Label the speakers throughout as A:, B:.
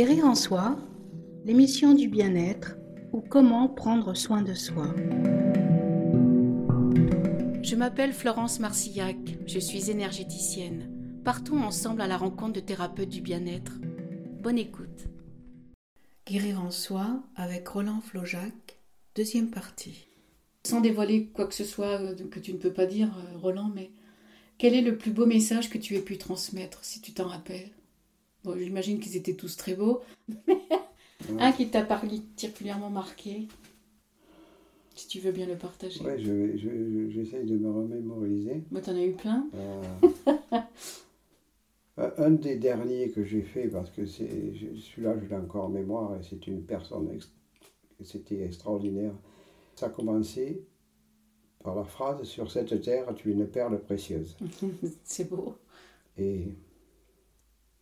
A: Guérir en soi, l'émission du bien-être ou comment prendre soin de soi. Je m'appelle Florence Marcillac, je suis énergéticienne. Partons ensemble à la rencontre de thérapeutes du bien-être. Bonne écoute. Guérir en soi avec Roland Flojac, deuxième partie. Sans dévoiler quoi que ce soit euh, que tu ne peux pas dire, euh, Roland, mais quel est le plus beau message que tu aies pu transmettre, si tu t'en rappelles? Bon, j'imagine qu'ils étaient tous très beaux, un qui t'a particulièrement marqué, si tu veux bien le partager.
B: Oui, j'essaye de me remémoriser.
A: Moi, t'en as eu plein
B: euh, Un des derniers que j'ai fait, parce que celui-là, je l'ai encore en mémoire, et c'est une personne, c'était extraordinaire. Ça a commencé par la phrase Sur cette terre, tu es une perle précieuse.
A: c'est beau.
B: Et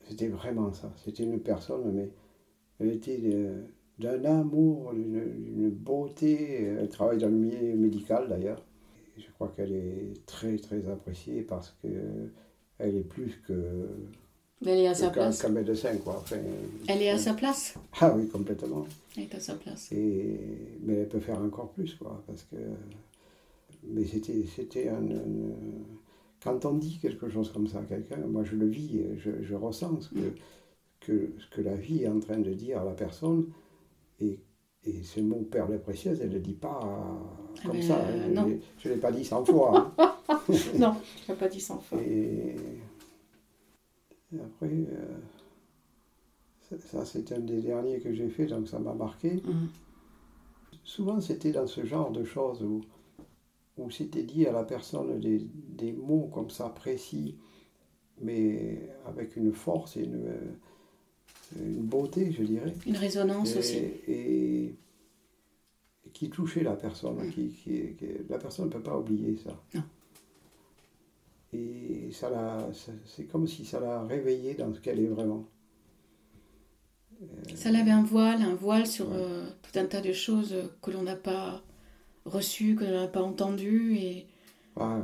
B: c'était vraiment ça. C'était une personne, mais elle était d'un amour, d'une beauté. Elle travaille dans le milieu médical d'ailleurs. Je crois qu'elle est très très appréciée parce que elle est plus que.
A: Elle est à sa place.
B: Qu'un médecin, quoi.
A: elle est à sa place
B: Ah oui, complètement.
A: Elle est à sa place.
B: Et, mais elle peut faire encore plus, quoi. Parce que mais c'était, c'était un, Quand on dit quelque chose comme ça à quelqu'un, moi je le vis, je, je ressens ce que, que, ce que la vie est en train de dire à la personne. Et, et ce mot perle précieuse, elle ne le dit pas comme ah, ça. Hein. Je ne l'ai pas dit 100 fois.
A: Hein. non, je ne l'ai pas dit 100 fois.
B: Et, après, euh, ça, c'est un des derniers que j'ai fait, donc ça m'a marqué. Mm. Souvent, c'était dans ce genre de choses où où c'était dit à la personne des, des, mots comme ça précis, mais avec une force et une, une beauté, je dirais.
A: Une résonance aussi.
B: Et, qui touchait la personne. Qui, qui, la personne ne peut pas oublier ça.
A: Non.
B: Et ça c'est comme si ça l'a réveillée dans ce qu'elle est vraiment.
A: Ça l'avait un voile, un voile sur euh, tout un tas de choses que l'on n'a pas reçu, que je n'avais pas entendu. Et...
B: Ah,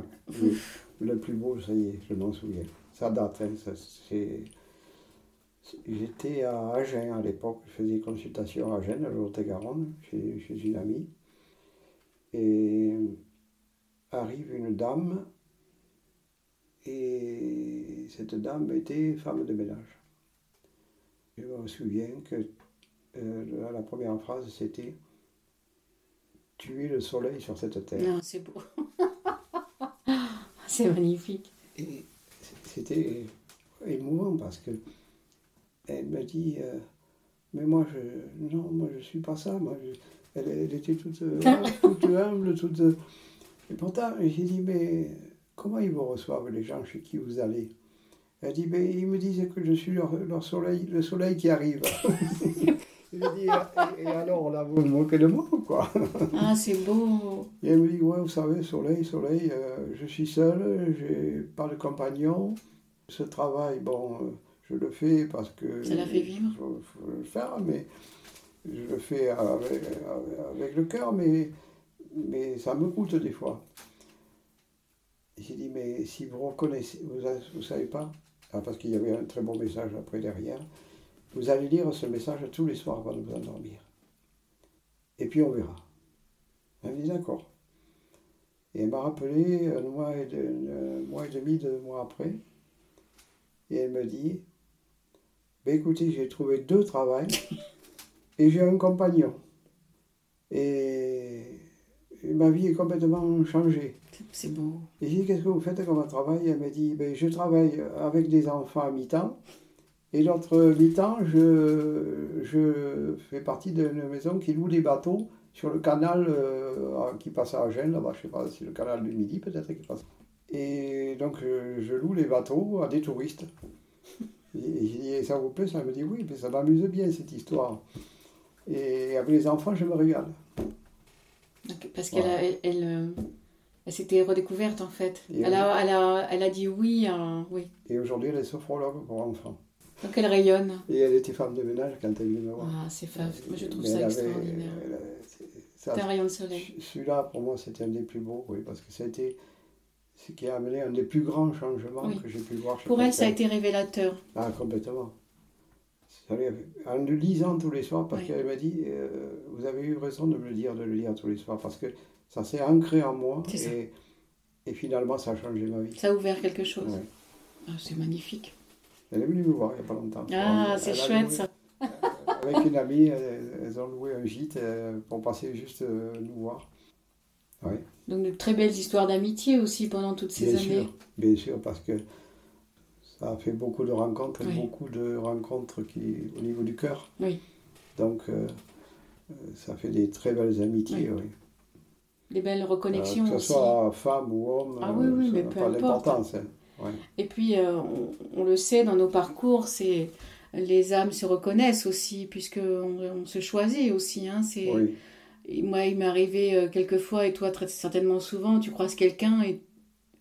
B: le, plus beau, ça y est, je m'en souviens. Ça date, hein, J'étais à Agen à l'époque, je faisais consultation à Agen, à Lot-et-Garonne, chez, chez une amie. Et arrive une dame, et cette dame était femme de ménage. Je me souviens que euh, la première phrase c'était le soleil sur cette terre.
A: Non, c'est beau. c'est magnifique.
B: Et c'était émouvant parce que elle m'a dit euh, mais moi je non moi je suis pas ça moi elle, était toute, toute humble toute et pourtant j'ai dit mais comment ils vous reçoivent les gens chez qui vous allez? Elle dit mais ils me disent que je suis leur soleil le soleil qui arrive et, alors là, vous vous moquez de moi, quoi
A: Ah, c'est beau
B: Et elle me dit, ouais, vous savez, soleil, soleil, euh, je suis seul, j'ai pas de compagnon. Ce travail, bon, euh, je le fais parce que...
A: Ça l'a fait vivre
B: Il faut, le faire, mais je le fais avec, avec le cœur, mais, mais ça me coûte des fois. J'ai dit, mais si vous reconnaissez, vous ne savez pas, ah, parce qu'il y avait un très bon message après derrière, vous allez lire ce message tous les soirs avant de vous endormir. Et puis on verra. Elle dit d'accord. Et elle m'a rappelé un mois, et mois et demi, deux mois après. Et elle me dit ben écoutez, j'ai trouvé deux travails et j'ai un compagnon. Et, ma vie est complètement changée.
A: C'est beau.
B: Et j'ai dit qu'est-ce que vous faites comme travail? Elle m'a dit ben, je travaille avec des enfants à mi-temps et l'autre mi-temps, je, je fais partie d'une maison qui loue des bateaux sur le canal euh, qui passe à Agen, là-bas, je ne sais pas, si le canal du Midi peut-être qui passe. Et donc je, loue les bateaux à des touristes. Et ça vous plaît Ça? Me dit, oui, mais ça m'amuse bien cette histoire. Et avec les enfants, je me régale.
A: Parce qu'elle elle, elle, elle s'était redécouverte en fait. Elle a, elle, a, elle a, dit oui, oui.
B: Et aujourd'hui, elle est sophrologue pour enfants.
A: Donc elle rayonne.
B: Et elle était femme de ménage quand elle est venue me voir.
A: Ah, c'est fab. Moi, je trouve ça extraordinaire. C'est un rayon de soleil.
B: Celui-là, pour moi, c'était un des plus beaux, oui, parce que ça a été ce qui a amené un des plus grands changements que j'ai pu voir.
A: Pour elle, ça a été révélateur.
B: Ah, complètement. en le lisant tous les soirs, parce qu'elle m'a dit, euh, vous avez eu raison de me le dire, de le lire tous les soirs, parce que ça s'est ancré en moi, et, et, finalement ça a changé ma vie.
A: Ça a ouvert quelque chose. Ah, c'est magnifique.
B: Elle est venue me voir il n'y a pas longtemps.
A: Ah, c'est chouette ça.
B: Euh, avec une amie, elles, ont loué un gîte euh, pour passer juste nous voir.
A: Donc de très belles histoires d'amitié aussi pendant toutes ces
B: bien
A: années.
B: Sûr, bien sûr, parce que ça a fait beaucoup de rencontres, beaucoup de rencontres qui, au niveau du cœur.
A: Oui.
B: Donc, euh, euh, ça fait des très belles amitiés, oui.
A: Des belles reconnexions
B: euh, que ce soit femme ou homme,
A: ah, oui, oui, mais peu pas d'importance. Et puis, on, le sait, dans nos parcours, c'est les âmes se reconnaissent aussi, puisqu'on on se choisit aussi. Hein, c'est... Moi, il m'est arrivé quelques fois, et toi, très certainement souvent, tu croises quelqu'un et,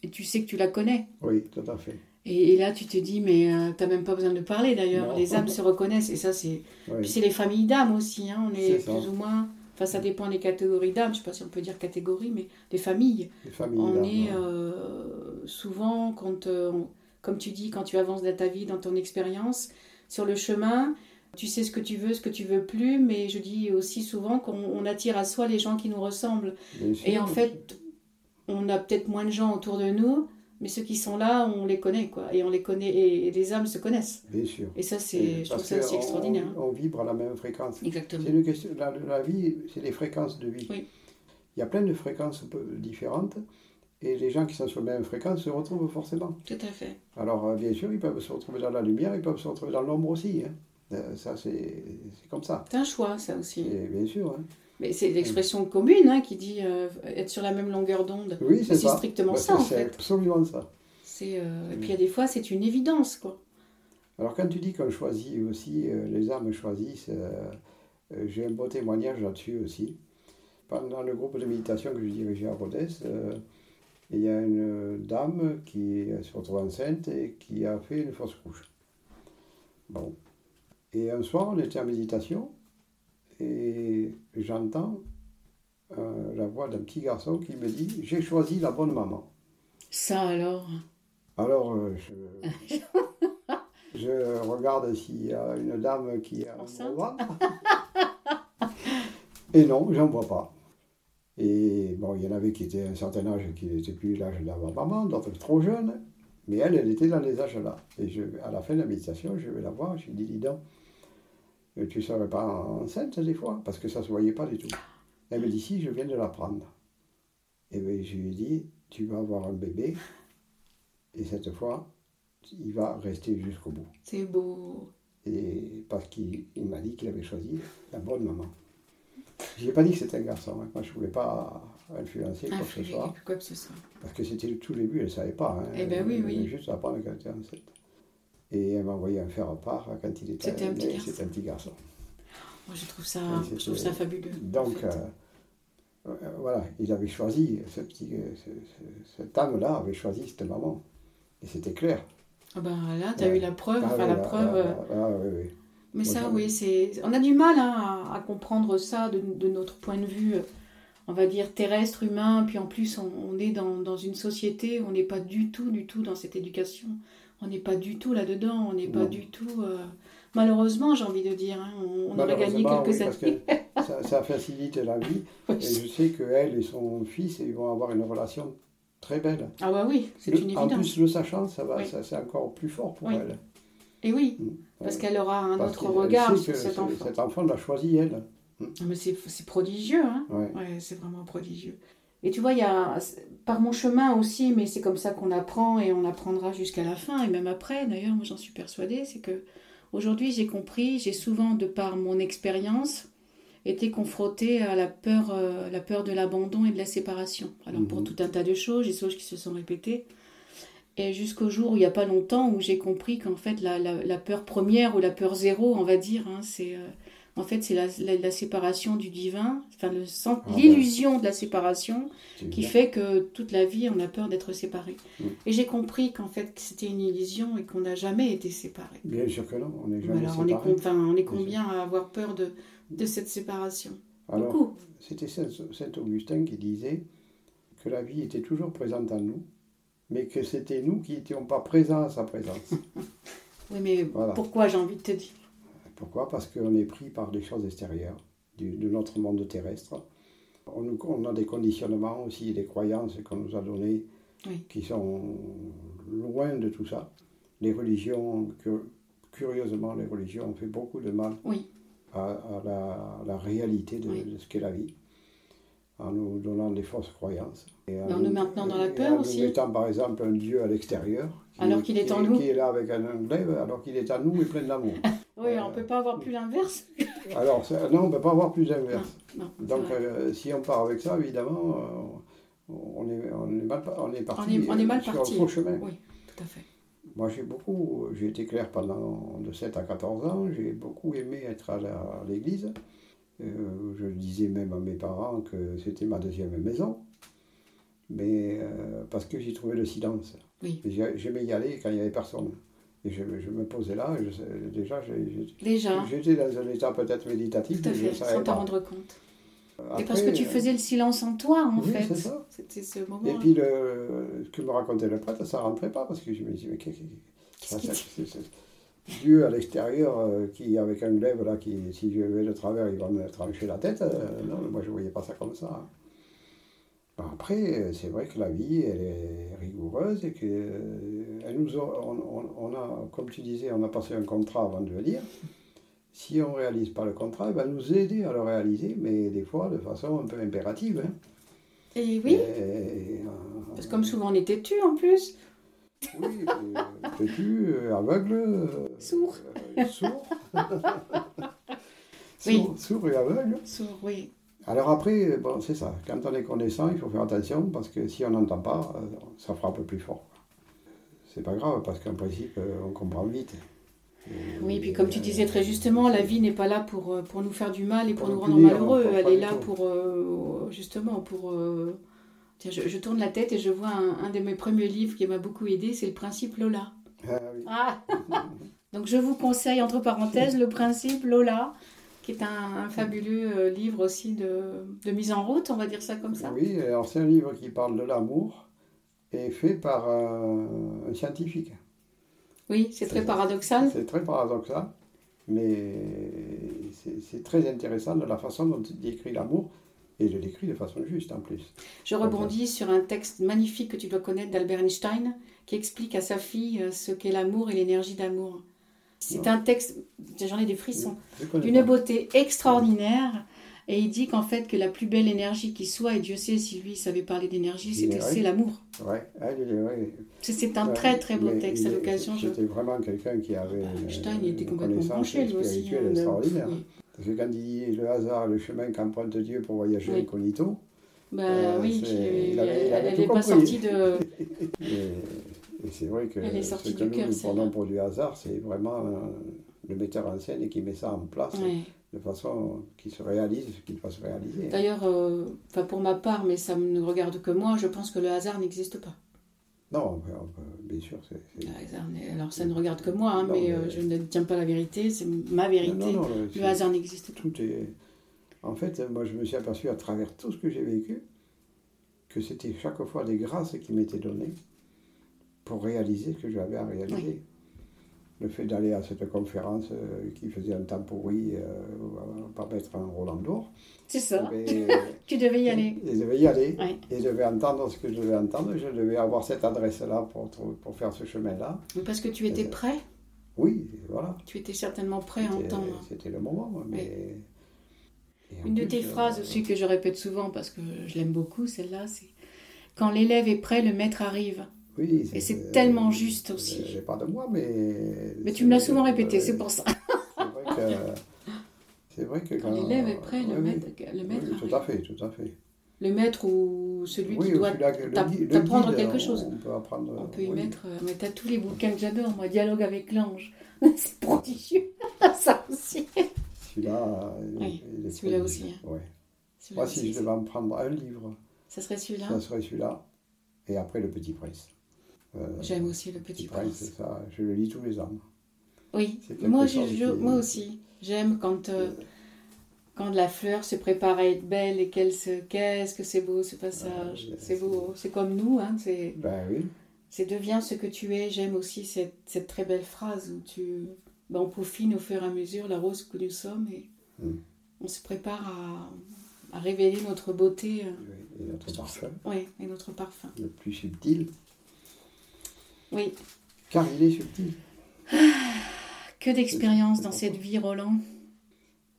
A: et tu sais que tu la connais.
B: Oui, tout à fait.
A: Et, là, tu te dis, mais tu euh, t'as même pas besoin de parler d'ailleurs. Les âmes se reconnaissent. Et ça, c'est. Puis c'est les familles d'âmes aussi. Hein. On est, plus ou moins. Enfin, ça dépend des catégories d'âmes. Je sais pas si on peut dire catégorie, mais des familles.
B: Les familles
A: on est euh, souvent, quand, euh, comme tu dis, quand tu avances dans ta vie, dans ton expérience, sur le chemin, tu sais ce que tu veux, ce que tu veux plus. Mais je dis aussi souvent qu'on attire à soi les gens qui nous ressemblent. Et en fait, on a peut-être moins de gens autour de nous mais ceux qui sont là, on les connaît, quoi. Et on les connaît, et, les âmes se connaissent.
B: Bien sûr.
A: Et ça, c'est, je trouve ça aussi extraordinaire.
B: On, vibre à la même fréquence.
A: Exactement.
B: C'est une question, la, la vie, c'est des fréquences de vie.
A: Oui.
B: Il y a plein de fréquences différentes, et les gens qui sont sur la même fréquence se retrouvent forcément.
A: Tout à fait.
B: Alors, euh, bien sûr, ils peuvent se retrouver dans la lumière, ils peuvent se retrouver dans l'ombre aussi. Hein. Euh, ça, c'est, comme ça.
A: C'est un choix, ça aussi.
B: Et bien sûr. Hein.
A: Mais c'est l'expression commune hein, qui dit euh, être sur la même longueur d'onde.
B: Oui, c'est
A: strictement
B: bah,
A: ça, en fait.
B: C'est absolument ça.
A: Euh, et puis il y a des fois, c'est une évidence, quoi.
B: Alors quand tu dis qu'on choisit aussi, euh, les âmes choisissent, j'ai un beau témoignage là-dessus aussi. Pendant le groupe de méditation que je dirigeais à Rodez, il y a une dame qui se retrouve enceinte et qui a fait une fausse couche. Bon. Et un soir, on était en méditation et j'entends euh, la voix d'un petit garçon qui me dit J'ai choisi la bonne maman.
A: Ça alors?
B: Alors, euh, je, je, regarde s'il y a une dame qui a Et non, j'en vois pas. Et bon, il y en avait qui étaient à un certain âge qui n'étaient plus l'âge de la maman, d'autres trop jeunes. Mais elle, elle était dans les âges-là. Et je, à la fin de la méditation, je vais la voir, je lui dis, dis donc, tu ne serais pas enceinte des fois Parce que ça ne se voyait pas du tout. Elle me dit, si, je viens de l'apprendre. Et bien, je lui ai dit, tu vas avoir un bébé, et cette fois, il va rester jusqu'au bout.
A: C'est beau.
B: Et parce qu'il m'a dit qu'il avait choisi la bonne maman. Je n'ai pas dit que c'était un garçon. Hein. Moi, je ne voulais pas influencer quoi que ce soit.
A: Quoi que ce soit.
B: Parce que c'était le tout début, elle ne savait pas. Hein.
A: Eh bien oui, oui.
B: Juste apprendre qu'elle était enceinte. Et elle m'a envoyé un faire part quand il était
A: C'était un, petit garçon.
B: un petit garçon.
A: Moi, je trouve ça, je trouve ça fabuleux.
B: Donc, euh, euh, voilà, il avait choisi, ce petit, ce, cette âme-là avait choisi cette maman. Et c'était clair.
A: Ah ben là, tu as eu la preuve,
B: ah,
A: enfin la preuve.
B: Euh, ah, oui, oui.
A: Mais ça, oui, c'est. On a du mal hein, à, comprendre ça de, de, notre point de vue, on va dire terrestre, humain. Puis en plus, on, est dans, dans, une société, on n'est pas du tout, du tout dans cette éducation. On n'est pas du tout là-dedans. On n'est pas du tout. Euh, malheureusement, j'ai envie de dire, hein, on, aurait gagné quelques années.
B: ça, ça, facilite la vie. et je sais qu'elle et son fils, ils vont avoir une relation très belle.
A: Ah bah oui, c'est une évidence.
B: En plus, le sachant, ça va, ça, c'est encore plus fort pour elle.
A: Et oui, mm. parce qu'elle aura un autre regard sur cet enfant.
B: Cet enfant l'a choisi, elle.
A: Mm. Ah, mais c'est, prodigieux, hein ouais. c'est vraiment prodigieux. Et tu vois, il y a, par mon chemin aussi, mais c'est comme ça qu'on apprend et on apprendra jusqu'à la fin, et même après, d'ailleurs, moi j'en suis persuadée, c'est que aujourd'hui j'ai compris, j'ai souvent, de par mon expérience, été confrontée à la peur, euh, la peur de l'abandon et de la séparation. Alors pour mhm. tout un tas de choses, des choses qui se sont répétées. Et jusqu'au jour où il n'y a pas longtemps où j'ai compris qu'en fait la, la, peur première ou la peur zéro, on va dire, hein, c'est euh, en fait c'est la, la, séparation du divin, enfin ah l'illusion de la séparation qui fait que toute la vie on a peur d'être séparé. Et j'ai compris qu'en fait c'était une illusion et qu'on n'a jamais été séparé.
B: Bien sûr que non, on n'est jamais
A: séparé. On est, enfin, on est combien à avoir peur de, de cette séparation?
B: Alors, c'était Saint Augustin qui disait que la vie était toujours présente en nous mais que c'était nous qui n'étions pas présents à sa présence.
A: oui, mais pourquoi j'ai envie de te dire?
B: Pourquoi? Parce qu'on est pris par des choses extérieures, du- de notre monde terrestre. On, a des conditionnements aussi, des croyances qu'on nous a données
A: Oui.
B: qui sont loin de tout ça. Les religions, cu- curieusement, les religions ont fait beaucoup de mal
A: Oui.
B: à, à la, à la réalité de,
A: Oui.
B: de ce qu'est la vie, en nous donnant des fausses croyances. Et
A: en nous maintenant dans la peur
B: en
A: aussi.
B: mettant par exemple un Dieu à l'extérieur,
A: Alors qu'il est
B: qui-
A: en nous.
B: Qui est là avec un glaive, alors qu'il est à nous et plein d'amour.
A: Oui,
B: Euh,
A: on ne peut pas avoir plus l'inverse.
B: alors c'est- non, on ne peut pas avoir plus
A: c'est
B: Donc euh, si on part avec ça, évidemment, euh, on, est, on, est mal, on est parti
A: On est- on est mal
B: euh, sur
A: parti.
B: faux chemin.
A: Oui, tout à fait.
B: Moi, j'ai beaucoup, j'ai été clair pendant de 7 à 14 ans, j'ai beaucoup aimé être à l'église. Euh, je disais même à mes parents que c'était ma deuxième maison, mais euh, parce que j'y trouvais le silence.
A: Oui.
B: J'aimais y aller quand il n'y avait personne. Et je, je me posais là, et je- déjà, j'étais dans un état peut-être méditatif,
A: tout à fait, sans t'en rendre compte.
B: Après,
A: Et parce que tu
B: euh,
A: faisais le silence en toi, en
B: oui,
A: fait. C'était ce moment.
B: Et puis, le, ce que me racontait le prêtre, ça ne rentrait pas, parce que je me disais, mais qu'est-ce c'est- c'est- Dieu à l'extérieur, euh, qui avec un glaive, là, qui, si je vais de travers, il va me trancher la tête. euh, non, moi, je ne voyais pas ça comme ça. hein. Après, euh, c'est vrai que la vie, elle est rigoureuse et que euh, elle nous a, on, a, comme tu disais, on a passé un contrat avant de venir. Si on ne réalise pas le contrat, il va nous aider à le réaliser, mais des fois de façon un peu impérative. hein.
A: Et oui,
B: Et, euh,
A: parce que comme souvent on était tu en plus,
B: Oui, euh, têtu, euh, aveugle. euh,
A: Sourd.
B: euh, sourd.
A: Oui.
B: Sourd, sourd et aveugle.
A: sourd, oui.
B: Alors après, bon, c'est ça. Quand on est connaissant, il faut faire attention parce que si on n'entend pas, euh, ça frappe plus fort. C'est pas grave parce qu'en principe, euh, on comprend vite. Et-
A: Oui, puis comme tu disais très justement, la vie n'est pas là pour, euh, pour nous faire du mal et pour
B: Pour
A: nous rendre
B: punir,
A: malheureux. Elle est là
B: tout.
A: pour, euh, justement, pour... euh, Tiens, je, je tourne la tête et je vois un, un de mes premiers livres qui m'a beaucoup aidé, c'est Le Principe Lola.
B: Ah oui.
A: Ah Donc je vous conseille, entre parenthèses, Le Principe Lola, qui est un, un fabuleux livre aussi de, de mise en route, on va dire ça comme ça.
B: Oui, alors c'est un livre qui parle de l'amour et fait par un, un scientifique.
A: Oui, c'est très paradoxal.
B: C'est très paradoxal, mais c'est très intéressant de la façon dont il décrit l'amour et il le décrit de façon juste en plus.
A: Je rebondis sur un texte magnifique que tu dois connaître d'Albert Einstein qui explique à sa fille euh, ce qu'est l'amour et l'énergie d'amour. C'est un texte, j'en ai des frissons,
B: Je
A: d'une beauté extraordinaire. Et il dit qu'en fait que la plus belle énergie qui soit, et Dieu sait si lui savait parler d'énergie, c'était- c'est l'amour.
B: Ouais, ouais.
A: C'est- un
B: Ouais,
A: très très beau texte. À l'occasion, je...
B: C'était vraiment quelqu'un qui avait
A: Bah,
B: une-
A: Einstein il était complètement branché lui aussi. hein,
B: extraordinaire.
A: oui.
B: Parce que quand il dit le hasard, le chemin qu'emprunte Dieu pour voyager
A: Oui.
B: incognito,
A: Bah
B: Euh,
A: oui,
B: c'est-
A: qui-
B: il avait- il
A: elle
B: avait
A: elle
B: tout
A: n'est pas sortie de...
B: et, et c'est vrai que
A: Elle est
B: ce
A: sortie
B: que
A: du
B: nous,
A: cœur,
B: nous prenons pour du hasard, c'est vraiment euh, le metteur en scène qui met ça en place. De façon qu'il se réalise ce qu'il doit se réaliser.
A: D'ailleurs, euh, pour ma part, mais ça ne regarde que moi, je pense que le hasard n'existe pas.
B: Non, bien sûr, c'est... c'est-
A: Le hasard alors ça ne regarde que moi, hein,
B: Non,
A: mais,
B: mais-
A: euh, je ne tiens pas la vérité, c'est ma vérité.
B: Non, non, non,
A: Le hasard n'existe pas.
B: tout est... En fait, moi, je me suis aperçu à travers tout ce que j'ai vécu que c'était chaque fois des grâces qui m'étaient données pour réaliser ce que j'avais à réaliser. Le fait d'aller à cette conférence euh, qui faisait un temps pourri, euh, pas mettre un Roland d'or,
A: C'est ça.
B: eh ben,
A: Tu devais y aller.
B: Et je devais y aller.
A: Ouais.
B: Et je devais entendre ce que je devais entendre. Je devais avoir cette adresse-là pour, pour faire ce chemin-là.
A: Parce que tu étais
B: Euh,
A: prêt,
B: Oui, voilà.
A: tu étais certainement prêt à entendre.
B: C'était le moment. Mais... en
A: Une de tes
B: euh,
A: phrases aussi que je répète souvent parce que je l'aime beaucoup, celle-là, c'est Quand l'élève est prêt, le maître arrive.
B: Oui,
A: Et c'est tellement juste aussi.
B: C'est pas de moi, mais.
A: Mais tu me l'as souvent répété,
B: euh,
A: c'est pour ça.
B: C'est vrai que. Que
A: Quand l'élève est prêt, le maître,
B: oui.
A: le maître
B: Oui, tout à fait, tout à fait.
A: Le maître ou celui
B: oui,
A: qui doit t'apprendre quelque chose.
B: On peut apprendre.
A: On peut y
B: oui.
A: mettre. euh, Mais t'as tous les bouquins que j'adore, moi. Dialogue avec l'ange. c'est prodigieux. ça aussi.
B: Celui-là.
A: Oui, celui-là aussi, hein.
B: Ouais.
A: Celui-là
B: Moi, si
A: aussi,
B: je devais en prendre un livre,
A: Ça serait celui-là.
B: ça serait celui-là. Et après, Le Petit Prince. Euh,
A: J'aime aussi le petit prince.
B: c'est ça. Je le lis tous les ans.
A: Oui, moi, je-
B: chose
A: je-
B: qui-
A: moi aussi. J'aime quand, euh, quand la fleur se prépare à être belle et qu'elle se. Qu'est-ce que c'est beau ce passage.
B: Ouais,
A: c'est beau. C'est comme nous. Hein, c'est
B: Ben oui.
A: c'est deviens ce que tu es. J'aime aussi cette, cette très belle phrase où tu. ben, on peaufine au fur et à mesure la rose que nous sommes et
B: Mm.
A: on se prépare à, à révéler notre beauté euh,
B: Oui, Et notre parfum,
A: ouais, et notre parfum.
B: le plus subtil,
A: Oui,
B: car il est subtil.
A: que d'expérience dans cette vie, Roland.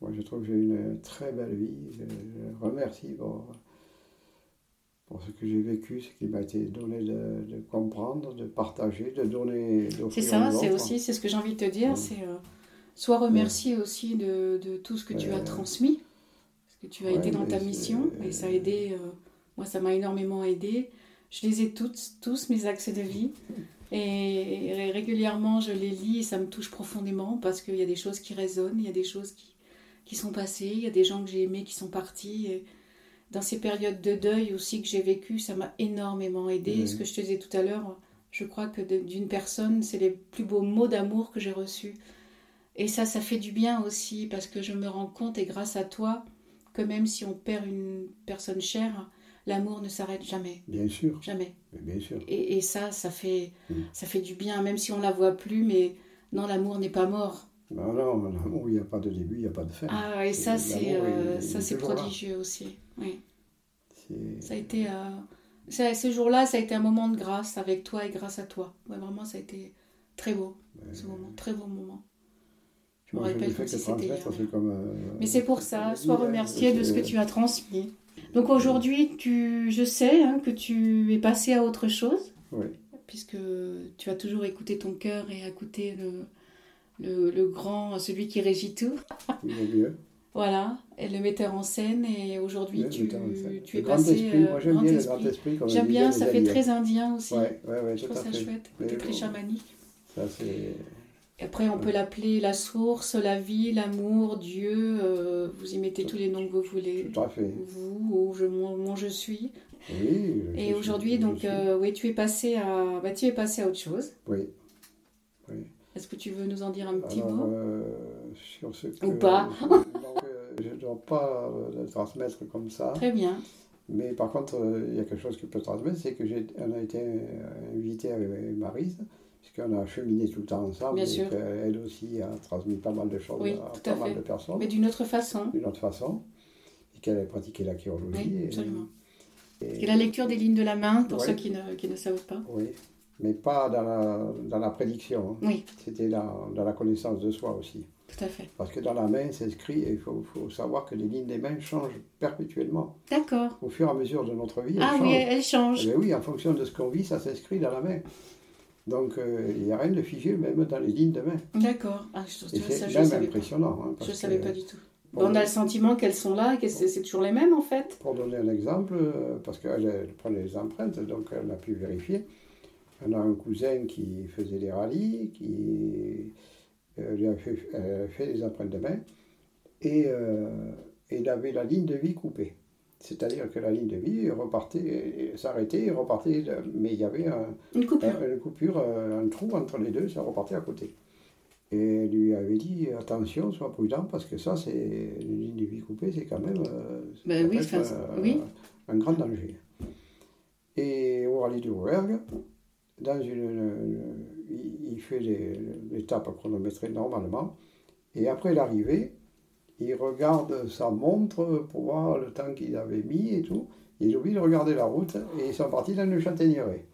B: Moi, je trouve que j'ai une très belle vie. Je, je remercie pour, pour ce que j'ai vécu, ce qui m'a été donné de, de comprendre, de partager, de donner.
A: C'est ça, c'est aussi, c'est ce que j'ai envie de te dire,
B: Ouais.
A: c'est euh, sois remercié aussi de, de tout ce que tu as transmis, parce que tu as
B: Ouais,
A: été dans ta mission et ça a aidé, euh, moi ça m'a énormément aidé. Je les ai toutes, tous mes axes de vie et, régulièrement je les lis et ça me touche profondément parce qu'il y a des choses qui résonnent, il y a des choses qui, qui sont passées, il y a des gens que j'ai aimés qui sont partis. Et dans ces périodes de deuil aussi que j'ai vécu, ça m'a énormément aidé. Ce que je te disais tout à l'heure, je crois que d'une personne, c'est les plus beaux mots d'amour que j'ai reçus. Et ça, ça fait du bien aussi parce que je me rends compte, et grâce à toi, que même si on perd une personne chère, l'amour ne s'arrête jamais.
B: Bien sûr,
A: Jamais.
B: mais bien sûr.
A: Et, et ça, ça fait,
B: Mm.
A: ça fait du bien, même si on la voit plus, mais non, l'amour n'est pas mort.
B: Non, non, l'amour, il n'y a pas de début, il n'y a pas de fin.
A: Ah, et ça, c'est euh, ça, c'est
B: là.
A: prodigieux aussi. Oui. Ça a été. euh, ce jour-là, ça a été un moment de grâce avec toi et grâce à toi. Ouais, vraiment, ça a été très beau, ce moment, très beau moment. Je me rappelle
B: fais
A: comme
B: que
A: si c'était
B: euh,
A: Mais c'est pour ça, sois remercié de ce que tu as transmis. Donc aujourd'hui, tu, je sais hein, que tu es passé à autre chose,
B: Oui,
A: puisque tu as toujours écouté ton cœur et écouté le, le, le grand, celui qui régit tout. Voilà, et le metteur en scène. Et aujourd'hui, tu, tu es
B: grand
A: passé.
B: esprit,
A: euh,
B: moi j'aime
A: grand
B: bien
A: esprit.
B: le grand esprit.
A: J'aime bien, ça fait
B: alliés.
A: très indien aussi.
B: Ouais, ouais, ouais,
A: Je
B: tout
A: trouve ça
B: fait.
A: chouette, côté très chamanique.
B: Ça, c'est.
A: Après, on peut l'appeler la source, la vie, l'amour, Dieu. euh, vous y mettez tous les noms que vous voulez.
B: Tout à fait.
A: Vous ou je, mon, mon je suis.
B: Oui. je
A: Et aujourd'hui, donc, euh, oui, tu es passé à, bah, tu es passé à autre chose.
B: Oui.
A: Est-ce que tu veux nous en dire un petit
B: Alors,
A: mot?
B: euh, sur ce que.
A: Ou pas.
B: euh, je ne dois pas euh, le transmettre comme ça.
A: Très bien.
B: Mais par contre, euh, il y a quelque chose que je peux transmettre c'est qu'on a été euh, invité avec Marise, puisqu'on a cheminé tout le temps ensemble.
A: Bien sûr.
B: qu'elle aussi a transmis pas mal de choses
A: Oui,
B: à pas
A: à
B: mal de personnes,
A: Mais d'une autre façon.
B: d'une autre façon. Et qu'elle a pratiqué la chirurgie.
A: Oui, absolument.
B: et-
A: Et la lecture des lignes de la main, pour ceux qui ne, qui ne savent pas.
B: Oui, mais pas dans la, dans la prédiction. hein.
A: Oui,
B: C'était dans, dans la connaissance de soi aussi.
A: tout à fait.
B: Parce que dans la main, c'est écrit, et il faut, faut savoir que les lignes des mains changent perpétuellement.
A: D'accord.
B: Au fur et à mesure de notre vie, elles
A: Ah
B: changent.
A: oui, elle change.
B: Eh bien oui, en fonction de ce qu'on vit, ça s'inscrit dans la main. Donc euh, il n'y a rien de figé, même dans les lignes de main.
A: D'accord. Ah,
B: c'est même
A: savais
B: impressionnant. hein,
A: Je ne savais pas du tout. on a le sentiment qu'elles sont là que c'est toujours les mêmes en fait.
B: pour donner un exemple, euh, parce qu'elle elle prenait les empreintes, donc elle a pu vérifier. On a un cousin qui faisait des rallyes, qui euh, lui a fait, fait des empreintes de main, et euh, il avait la ligne de vie coupée. C'est-à-dire que la ligne de vie repartait, s'arrêtait repartait, mais il y avait un,
A: Une coupure.
B: un- une coupure, euh, un trou entre les deux, ça repartait à côté. Et lui avait dit attention, sois prudent, parce que ça, c'est une ligne de vie coupée, c'est quand même euh,
A: Ben oui,
B: euh,
A: oui.
B: un grand danger. Et au rallye de Rouergue, dans une, une- il, fait l'étape chronométrée normalement, et après l'arrivée, il regarde sa montre pour voir le temps qu'il avait mis et tout. Il oublie de regarder la route et ils sont partis dans une châtaigneraie.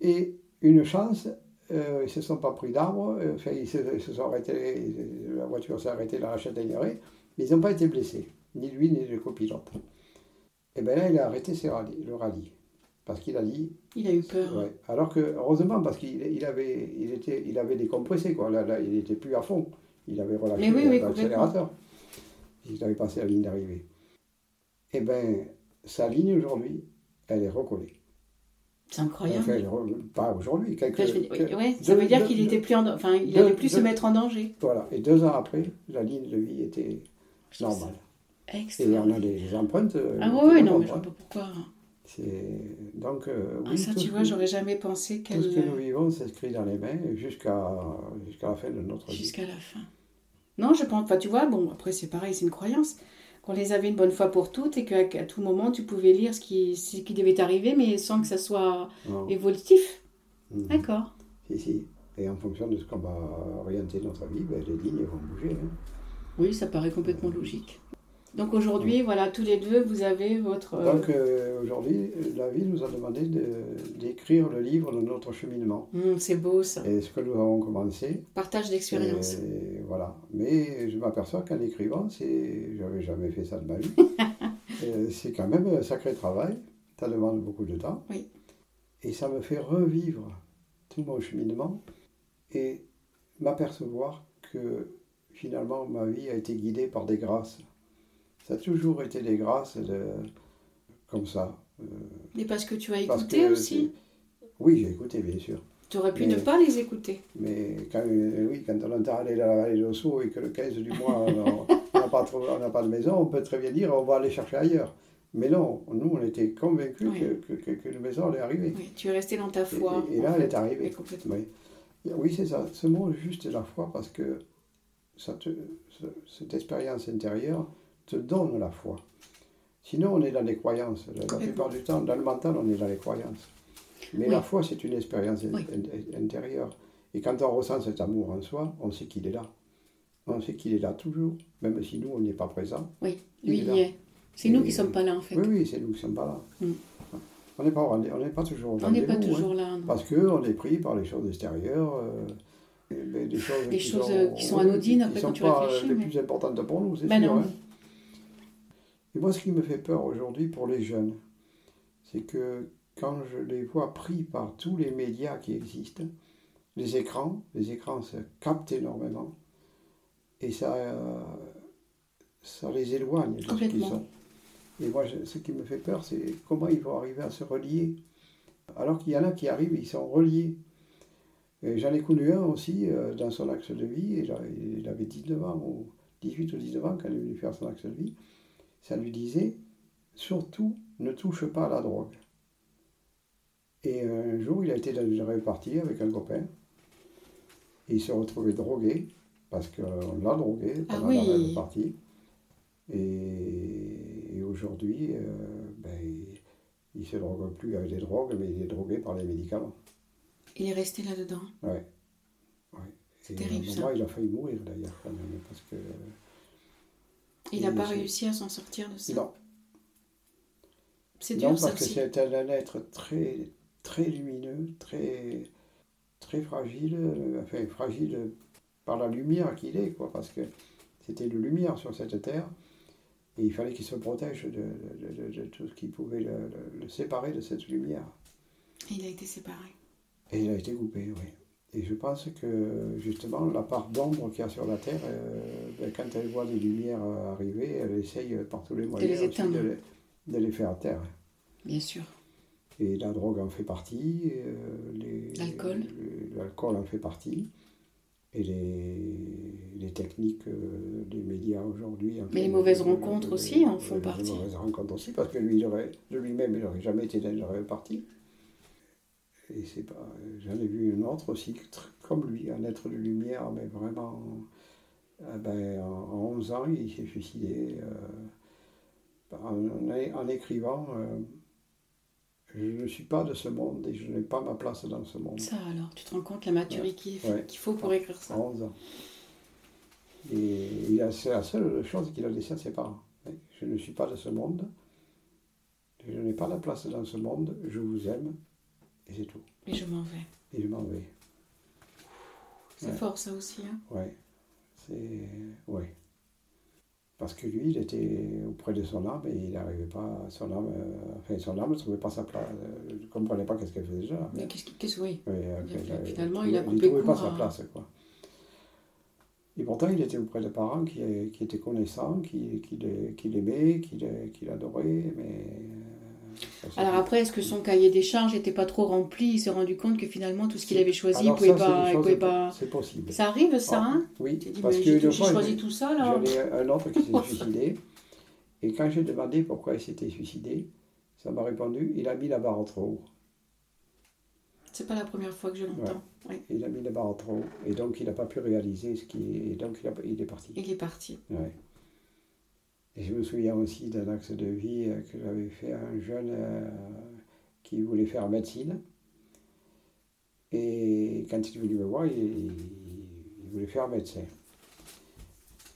B: Et une chance, euh, ils ne se sont pas pris d'arbres, euh, enfin, ils, se, ils se sont arrêtés, la voiture s'est arrêtée dans la châtaigneraie, mais ils n'ont pas été blessés, ni lui ni le copilote. Et bien là, il a arrêté ses le rallye. Parce qu'il a dit.
A: Il a eu peur.
B: ouais. Alors que, heureusement, parce qu'il il avait, il était, il avait décompressé, quoi. Là, là, il n'était plus à fond. Il avait relâché
A: Mais oui, oui,
B: l'accélérateur. Il avait passé la ligne d'arrivée. Eh bien, sa ligne aujourd'hui, elle est recollée.
A: C'est incroyable.
B: Enfin, pas aujourd'hui. quelques-
A: Enfin, je oui, ouais, ça
B: deux-
A: veut dire qu'il était plus en, enfin, il
B: deux-
A: allait plus se mettre en danger.
B: Voilà. Et deux ans après, la ligne de vie était
A: Je
B: normale.
A: ça
B: Et on a des, empreintes. euh,
A: Ah
B: qui
A: ouais, non, mais je vois pas pourquoi.
B: Donc euh,
A: Ah,
B: oui,
A: ça,
B: tout
A: tu vois, j'aurais jamais pensé
B: Tout
A: qu'elle.
B: ce que nous vivons s'inscrit dans les mains jusqu'à jusqu'à la fin de notre vie.
A: Jusqu'à la fin. Non, je pense pas. Tu vois, bon, après, c'est pareil, c'est une croyance. Qu'on les avait une bonne fois pour toutes et qu'à qu'à tout moment, tu pouvais lire ce qui, ce qui devait t'arriver, mais sans que ça soit évolutif.
B: Mhm.
A: D'accord.
B: Si, si. Et en fonction de ce qu'on va orienter notre vie, ben, les lignes vont bouger. hein.
A: Oui, ça paraît complètement logique. Donc aujourd'hui, voilà, tous les deux, vous avez votre... euh,
B: Donc euh, aujourd'hui, la vie nous a demandé de- d'écrire le livre de notre cheminement.
A: hum, c'est beau ça.
B: Et ce que nous avons commencé,
A: Partage d'expérience.
B: Voilà. Mais je m'aperçois qu'en écrivant, c'est, j'avais jamais fait ça de ma vie. Euh, c'est quand même un sacré travail. Ça demande beaucoup de temps.
A: Oui.
B: Et ça me fait revivre tout mon cheminement et m'apercevoir que finalement ma vie a été guidée par des grâces. Ça a toujours été des grâces de, comme ça. Euh,
A: Et parce que tu as écouté
B: que
A: aussi.
B: Oui, j'ai écouté, bien sûr.
A: Tu aurais pu
B: Mais-
A: ne pas les écouter.
B: Mais quand, euh, oui, quand on entend aller dans la vallée d'Ossau et que le 15 du mois, on n'a pas, pas de maison, on peut très bien dire on va aller chercher ailleurs. Mais non, nous, on était convaincus
A: Oui.
B: que, que, que- qu'une maison allait arriver.
A: Oui, tu es resté dans ta foi.
B: et- et là, elle est arrivée.
A: Oui, complètement.
B: Oui, oui c'est ça. Ce mot, juste, la foi parce que ça te, ce- cette expérience intérieure te donne la foi. Sinon, on est dans les croyances. La, plupart du temps, dans le mental, on est dans les croyances. Mais
A: Oui.
B: la foi, c'est une expérience
A: Oui.
B: intérieure. Et quand on ressent cet amour en soi, on sait qu'il est là. On sait qu'il est là toujours, même si nous, on n'est pas présent.
A: Oui, lui,
B: est
A: il
B: là.
A: y est. C'est nous qui ne sommes pas là, en fait.
B: Oui, oui, c'est nous qui ne sommes pas là.
A: Mm.
B: On n'est pas, on pas toujours au
A: On n'est pas
B: rendez-vous, hein.
A: toujours là.
B: parce qu'on est pris par les choses extérieures, euh, choses,
A: Des
B: qui,
A: choses,
B: sont,
A: euh, qui sont anodines, après,
B: sont
A: quand tu réfléchis,
B: les
A: mais-
B: plus importantes pour nous, c'est
A: Ben
B: sûr.
A: non.
B: hein. Et moi, ce qui me fait peur aujourd'hui pour les jeunes, c'est que quand je les vois pris par tous les médias qui existent, les écrans, les écrans, ça capte énormément, et ça, ça les éloigne de ce qu'ils sont. Et moi, ce qui me fait peur, c'est comment ils vont arriver à se relier. Alors qu'il y en a qui arrivent, ils sont reliés. J'en ai connu un aussi euh, dans son axe de vie, et là, il avait 19 ans, ou 18 ou 19 ans quand il est venu faire son axe de vie. Ça lui disait, surtout, ne touche pas à la drogue. Et un jour, il a été dans une avec un copain, et il s'est retrouvé drogué, parce qu'on l'a drogué
A: Ah
B: pendant
A: oui.
B: la rêve partie. Et, et aujourd'hui, euh, ben, il ne se drogue plus avec des drogues, mais il est drogué par les médicaments.
A: Il est resté là-dedans.
B: Ouais. ouais.
A: C'est terrible,
B: un
A: ça.
B: moment, il a failli mourir d'ailleurs, quand même, parce que.
A: Il n'a
B: Et
A: pas réussi à s'en sortir de ça.
B: Non,
A: C'est
B: non
A: dur, ça
B: parce que c'est un être très, très lumineux, très, très fragile, euh, enfin fragile par la lumière qu'il est, quoi, parce que c'était de lumière sur cette terre, et il fallait qu'il se protège de, de- de- de tout ce qui pouvait le, le- le séparer de cette lumière.
A: Il a été séparé.
B: Et il a été coupé, oui. Et je pense que justement, la part d'ombre qu'il y a sur la Terre, euh, ben, quand elle voit des lumières euh, arriver, elle essaye euh, par tous les moyens
A: les
B: aussi de, les, de les faire taire.
A: Bien sûr.
B: Et la drogue en fait partie, euh, les-
A: L'alcool.
B: en fait partie. Et les, les techniques euh, des médias aujourd'hui.
A: Mais les mauvaises rencontres aussi en
B: euh,
A: font
B: les
A: partie.
B: mauvaises rencontres aussi, parce que lui, il aurait- de lui-même, il n'aurait jamais été dans une rêve partie. Et c'est pas. J'en ai vu une autre aussi, comme lui, un être de lumière, mais vraiment. euh, ben, en, en 11 ans, il s'est suicidé euh, en, en- en écrivant euh, Je ne suis pas de ce monde et je n'ai pas ma place dans ce monde.
A: Ça alors, tu te rends compte la maturité qu'il
B: Ouais.
A: qu'il faut pour écrire ça.
B: À 11 ans. Et c'est la seule chose qu'il a laissée à ses parents. Je ne suis pas de ce monde. Je n'ai pas la place dans ce monde. Je vous aime. Et c'est tout.
A: Et je m'en vais.
B: Et je m'en vais.
A: C'est
B: Ouais.
A: fort ça aussi. Hein.
B: Ouais. C'est. Ouais. Parce que lui, il était auprès de son âme et il n'arrivait pas. Son âme. euh, enfin, son âme ne trouvait pas sa place. euh, Il ne comprenait pas qu'est-ce qu'elle faisait déjà.
A: Mais qu'est-ce qui- qu'est-ce- oui.
B: Oui, euh,
A: Il a- finalement,
B: elle
A: il a
B: ne trouvait pas sa
A: à-
B: place. Quoi. Et pourtant, il était auprès de parents qui, qui étaient connaissants, qui, qui, l'ai- qui l'aimaient, qui, l'adoraient, mais.
A: Alors après, est-ce que son cahier des charges n'était pas trop rempli? Il s'est rendu compte que finalement tout ce qu'il avait choisi, il ne pouvait pas. pouvait.
B: C'est possible.
A: Ça arrive ça,
B: Ah,
A: hein?
B: Oui,
A: Tu dis,
B: parce
A: mais
B: que
A: j'ai choisi tout ça là.
B: J'en ai un autre qui s'est suicidé. Et quand j'ai demandé pourquoi il s'était suicidé, ça m'a répondu il a mis la barre trop haut.
A: C'est pas la première fois que je l'entends.
B: Il a mis la barre trop haut. Et donc, il n'a pas pu réaliser ce qui. Et donc, il, a- il est parti.
A: Il est parti.
B: Ouais. Et je me souviens aussi d'un axe de vie euh, que j'avais fait à un jeune euh, qui voulait faire médecine. Et quand il est venu me voir, il, il voulait faire médecin.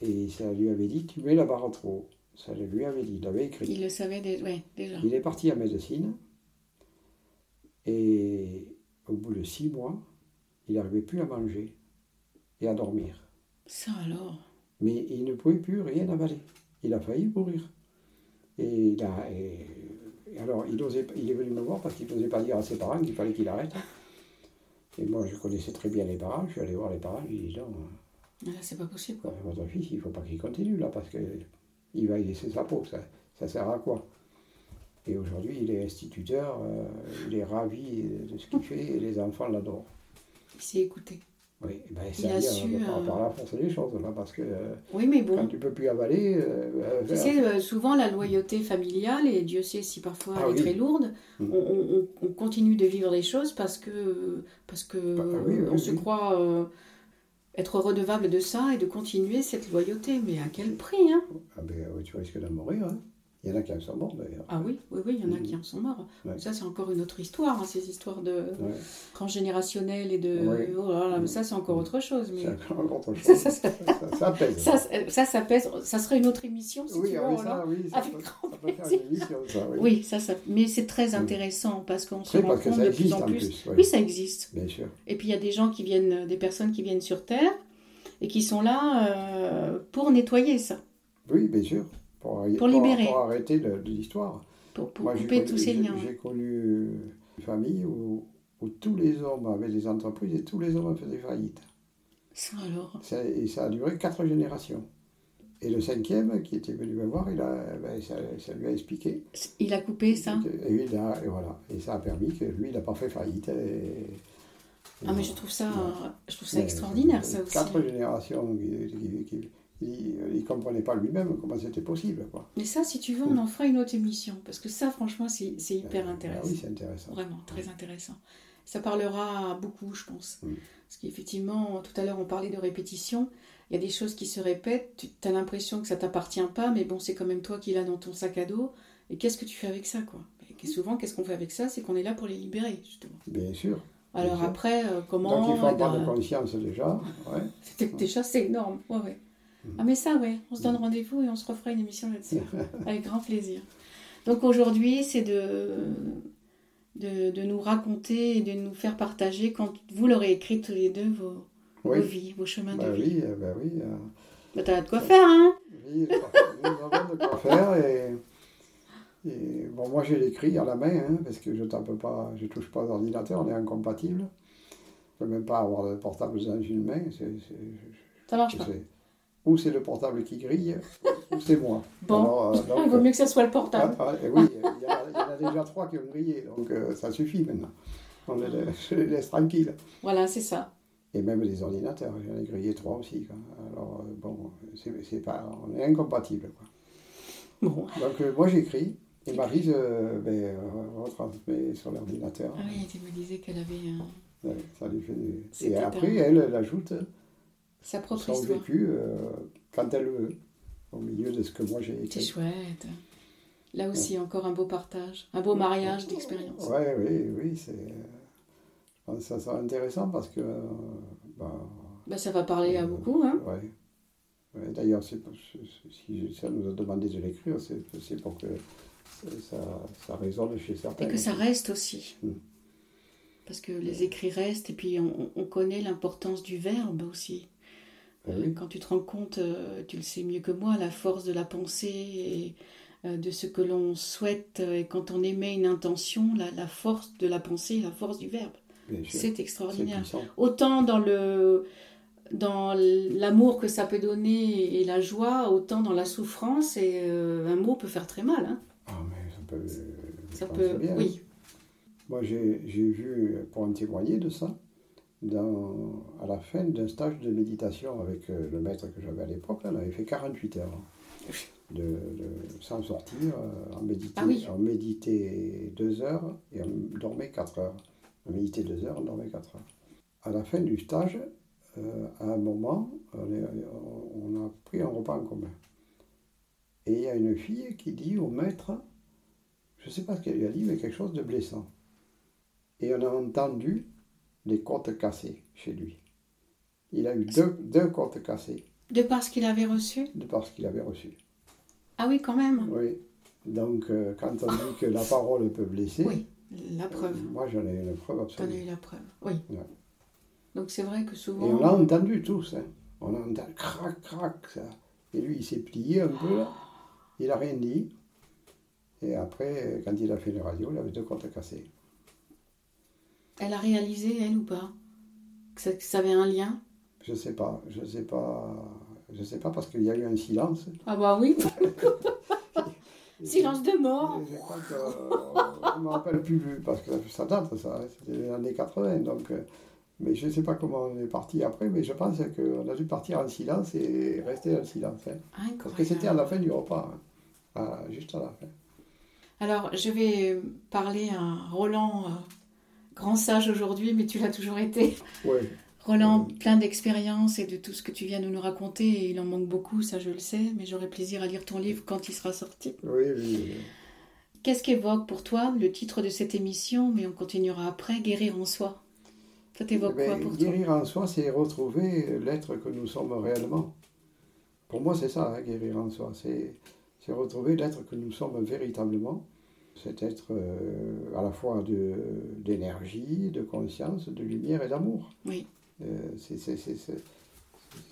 B: Et ça lui avait dit, tu mets la barre trop haut. Ça lui avait dit, il l'avait écrit.
A: Il le savait dé- ouais, déjà.
B: Il est parti en médecine. Et au bout de six mois, il n'arrivait plus à manger et à dormir.
A: Ça alors?
B: Mais il ne pouvait plus rien avaler. Il a failli mourir. Et, il a, et- et alors, il, osait, il est venu me voir parce qu'il n'osait pas dire à ses parents qu'il fallait qu'il arrête. Et moi, je connaissais très bien les parents. Je suis allé voir les parents. Je lui ai dit, non,
A: Là, c'est pas possible, quoi.
B: euh, votre fils, il ne faut pas qu'il continue là parce qu'il va y laisser sa peau. Ça, ça sert à quoi? Et aujourd'hui, il est instituteur. euh, il est ravi de ce qu'il fait et les enfants l'adorent.
A: Il s'est écouté.
B: Oui, ben,
A: su,
B: par,
A: euh,
B: par la force des choses là parce que euh,
A: Oui, mais
B: quand tu peux plus avaler. euh,
A: Tu
B: euh,
A: sais, euh, souvent la loyauté familiale, et Dieu sait si parfois
B: Ah
A: elle est très lourde,
B: Mhm.
A: on, on- on continue de vivre les choses parce que, parce que
B: Bah, oui,
A: on se croit euh, être redevable de ça et de continuer cette loyauté. Mais à quel prix hein?
B: Ah ben, tu risques d'en mourir. hein. Il y en a qui en sont morts d'ailleurs.
A: Ah oui, oui, oui, il y en a qui en sont morts.
B: Ouais.
A: Ça, c'est encore une autre histoire, hein, ces histoires de
B: Ouais,
A: transgénérationnelles et de...
B: Oui.
A: Oh là là, mais ça, c'est encore autre chose. Mais...
B: c'est encore autre chose.
A: Ça, ça, ça-
B: ça, pèse.
A: Ça, ça, pèse. Ça serait une autre émission, si
B: oui,
A: tu veux.
B: ah oui,
A: Roland.
B: ça, oui, ça,
A: Avec
B: peut,
A: grand
B: peut faire
A: plaisir.
B: une émission, ça, oui.
A: Oui, ça, ça, mais c'est très intéressant parce qu'on se
B: Oui,
A: rend compte de plus en
B: en
A: plus.
B: plus. oui.
A: Oui, ça existe.
B: Bien sûr.
A: Et puis il y a des gens qui viennent, des personnes qui viennent sur Terre et qui sont là euh, pour nettoyer ça,
B: Oui, bien sûr. Pour, arrêter-
A: Pour libérer.
B: Pour, arrêter l'histoire.
A: pour, pour
B: Moi, j'ai
A: couper
B: connu-
A: tous ces liens.
B: J'ai connu une famille où, où tous les hommes avaient des entreprises et tous les hommes faisaient faillite.
A: Ça alors?
B: Ça- et ça a duré quatre générations. Et le cinquième, qui était venu me voir, il a, ben, ça, ça lui a expliqué.
A: Il a coupé ça?
B: Et, il a- et voilà. Et ça a permis que lui, il n'a pas fait faillite. Et,
A: Ah mais je trouve ça, je trouve ça extraordinaire
B: euh,
A: ça aussi.
B: Quatre générations qui, qui- qui- il ne comprenait pas lui-même comment c'était possible. Quoi.
A: Mais ça, si tu veux, on en fera une autre émission parce que ça, franchement, c'est c'est hyper
B: Euh,
A: intéressant.
B: ah oui, c'est intéressant.
A: Vraiment, très intéressant. Ça parlera à beaucoup, je pense.
B: Mm.
A: Parce qu'effectivement, tout à l'heure, on parlait de répétition. Il y a des choses qui se répètent. Tu as l'impression que ça t'appartient pas, mais bon, c'est quand même toi qui l'as dans ton sac à dos. Et qu'est-ce que tu fais avec ça, quoi? Et souvent, qu'est-ce qu'on fait avec ça? C'est qu'on est là pour les libérer, justement.
B: Bien sûr.
A: Alors
B: sûr.
A: après, euh, comment
B: Donc il faut prendre
A: ben,
B: conscience déjà. Ouais.
A: Déjà, c'est énorme. Ouais, ouais.
B: Mm.
A: Ah, mais ça, ouais, on se donne rendez-vous et on se refera une émission là-dessus. Avec grand plaisir. Donc aujourd'hui, c'est de, de, de nous raconter et de nous faire partager, quand vous l'aurez écrit tous les deux, vos,
B: Oui.
A: vos vies, vos chemins
B: Bah
A: de vie.
B: oui, euh, bah oui. euh,
A: Bah, t'as de quoi faire, hein
B: oui, nous avons de quoi faire. Et, et bon, moi, j'ai l'écrit à la main, hein, parce que je tape pas, je touche pas d'ordinateur, on est incompatible. Je peux même pas avoir de portable dans une main.
A: Ça marche pas.
B: Ou c'est le portable qui grille, ou c'est moi.
A: Bon,
B: Alors, euh, donc,
A: il vaut mieux que ça soit le portable.
B: Ah, ah, et oui, il y, en a- déjà trois qui ont grillé, donc euh, ça suffit maintenant. On les, laisse- je les laisse tranquilles.
A: Voilà, c'est ça.
B: Et même les ordinateurs, j'en ai grillé trois aussi. quoi. Alors, euh, bon, c'est pas, on est incompatibles. Quoi.
A: Bon.
B: Donc, moi, j'écris, et Marise ben, retransmet sur l'ordinateur.
A: Ah oui, tu me disais qu'elle avait
B: Ouais, ça lui fait du- Et
A: un-
B: après, elle, elle ajoute
A: sa propre
B: son
A: histoire.
B: vécu euh, quand elle veut, au milieu de ce que moi j'ai
A: C'est
B: écrit.
A: chouette. Là aussi, encore un beau partage, un beau mariage d'expérience.
B: Ouais, oui, oui, c'est. Je pense que ça sera intéressant parce que. euh, bah,
A: Bah, ça va parler à
B: Euh,
A: beaucoup, hein.
B: Ouais, D'ailleurs, c'est si ça nous a demandé de l'écrire, c'est c'est pour que ça, ça résonne chez certains.
A: Et que ça reste aussi.
B: Mm.
A: Parce que les écrits restent, et puis on, on connaît l'importance du verbe aussi. Euh,
B: oui.
A: Quand tu te rends compte, euh, tu le sais mieux que moi, la force de la pensée et euh, de ce que l'on souhaite, et quand on émet une intention, la, la force de la pensée, la force du verbe. C'est extraordinaire. Autant dans le dans l'amour que ça peut donner et la joie, autant dans la souffrance, et euh, un mot peut faire très mal. hein.
B: Ah, mais ça peut.
A: Ça peut,
B: bien.
A: oui.
B: Moi, j'ai j'ai vu, pour en témoigner de ça, dans, à la fin d'un stage de méditation avec euh, le maître que j'avais à l'époque, on avait fait 48 heures de, de- sans sortir, euh, on, méditait,
A: Ah oui.
B: on méditait 2 heures et on dormait 4 heures. On méditait 2 heures, on dormait 4 heures. À la fin du stage, euh, à un moment, on, est- on a pris un repas en commun. Et il y a une fille qui dit au maître, je ne sais pas ce qu'elle lui a dit, mais quelque chose de blessant. Et on a entendu des côtes cassées chez lui. Il a eu deux, deux côtes cassées.
A: De par ce qu'il avait reçu?
B: De par ce qu'il avait reçu.
A: Ah oui, quand même.
B: Oui. Donc, euh, quand on dit que la parole peut blesser.
A: Oui, la preuve.
B: moi, j'en ai une preuve absolue.
A: T'en as eu la preuve, oui. Donc, c'est vrai que souvent.
B: Et on l'a entendu tous. Hein. On a entendu crac, crac, ça. Et lui, il s'est plié un peu, là. Il n'a rien dit. Et après, quand il a fait la radio, il avait deux côtes cassées.
A: Elle a réalisé, elle ou pas? Que ça, que ça avait un lien?
B: Je sais pas, je sais pas, je sais pas parce qu'il y a eu un silence.
A: Ah bah oui Silence de mort
B: Je crois que, euh, ne me rappelle plus parce que ça date, ça, c'était les années 80. Donc, euh, mais je ne sais pas comment on est parti après, mais je pense qu'on a dû partir en silence et rester en silence. hein. Parce que c'était à la fin du repas, hein. Ah, juste à la fin.
A: Alors, je vais parler à Roland, euh, grand sage aujourd'hui, mais tu l'as toujours été. Roland, plein d'expérience et de tout ce que tu viens de nous raconter, et il en manque beaucoup, ça je le sais, mais j'aurai plaisir à lire ton livre quand il sera sorti.
B: Oui, oui. oui.
A: Qu'est-ce qu'évoque pour toi le titre de cette émission, mais on continuera après, Guérir en soi? Ça t'évoque
B: Eh ben,
A: quoi pour toi?
B: Guérir en soi, c'est retrouver l'être que nous sommes réellement. Pour moi, c'est ça, hein, guérir en soi. C'est retrouver l'être que nous sommes véritablement. Cet être euh, à la fois de, d'énergie, de conscience, de lumière et d'amour.
A: Oui,
B: Euh, c'est, c'est, c'est, c'est-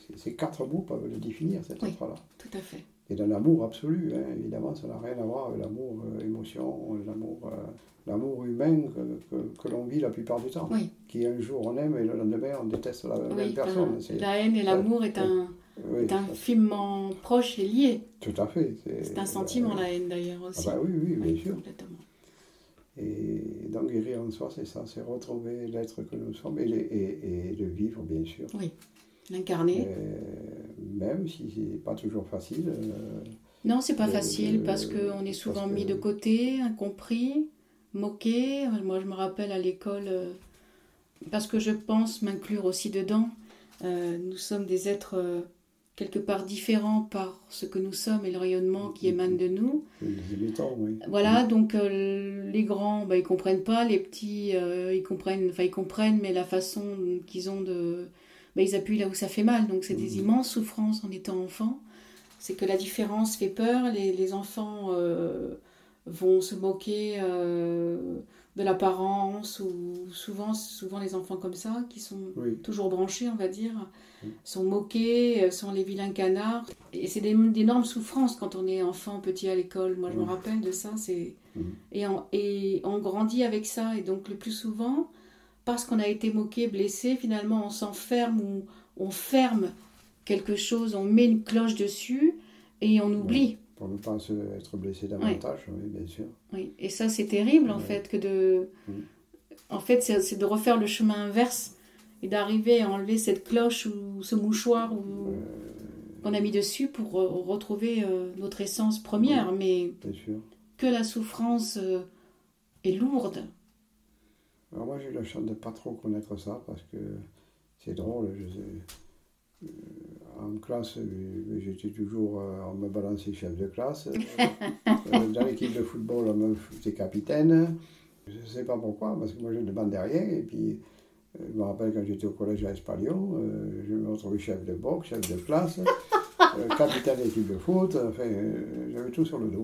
B: c'est- ces quatre mots peuvent le définir, cet
A: Oui.
B: être-là.
A: tout à fait.
B: Et dans l'amour absolu, hein, évidemment, ça n'a rien à voir avec l'amour euh, émotion, l'amour, euh, l'amour humain que, que- que l'on vit la plupart du temps.
A: Oui.
B: Qui un jour on aime et le lendemain on déteste la même personne.
A: la haine et l'amour est, un,
B: oui,
A: est infiniment proche et lié.
B: tout à fait.
A: C'est un sentiment, la haine d'ailleurs
B: Ah
A: aussi.
B: bah oui, oui, bien sûr.
A: Complètement.
B: Et donc guérir en soi, c'est ça, c'est retrouver l'être que nous sommes et, les- et, et le vivre, bien sûr.
A: L'incarner.
B: Euh, même si c'est pas toujours facile. euh,
A: Non, c'est pas
B: Euh,
A: facile
B: euh,
A: parce qu'on est souvent
B: que-
A: mis de côté, incompris, moqué. Moi, je me rappelle à l'école, euh, parce que je pense m'inclure aussi dedans, euh, nous sommes des êtres euh, quelque part différents par ce que nous sommes et le rayonnement qui émane de nous.
B: les imitants, oui.
A: Voilà, donc euh, les grands, bah, ils comprennent pas, les petits, euh, ils comprennent, enfin ils comprennent, mais la façon qu'ils ont de, bah, ils appuient là où ça fait mal. Donc c'est des
B: Mhm.
A: immenses souffrances en étant enfant. C'est que la différence fait peur. Les, les enfants euh, vont se moquer de l'apparence ou souvent, souvent les enfants comme ça qui sont
B: Oui,
A: toujours branchés, on va dire. Sont moqués, euh, sont les vilains canards. Et c'est d'énormes souffrances quand on est enfant, petit à l'école. Moi, je me rappelle de ça. C'est
B: Mm.
A: et, on, et on grandit avec ça. Et donc, le plus souvent, parce qu'on a été moqué, blessé, finalement, on s'enferme ou on ferme quelque chose, on met une cloche dessus et on oublie.
B: pour ne pas être blessé davantage, oui, bien sûr.
A: Oui, et ça c'est terrible en fait que de,
B: Mm.
A: en fait c'est de refaire le chemin inverse et d'arriver à enlever cette cloche ou ce mouchoir ou qu'on a mis dessus pour euh, retrouver euh, notre essence première, mais
B: sûr.
A: que la souffrance euh, est lourde.
B: Alors moi j'ai eu la chance de ne pas trop connaître ça parce que c'est drôle. Je en classe, j'étais toujours, on me balançait chef de classe. Dans l'équipe de football, on me faisait capitaine. Je ne sais pas pourquoi, parce que moi je ne demandais rien. Et puis, je me rappelle quand j'étais au collège à Espalion, euh, je me retrouvais chef de boxe, chef de classe, euh, capitaine d'équipe de foot. Enfin, euh, j'avais tout sur le dos.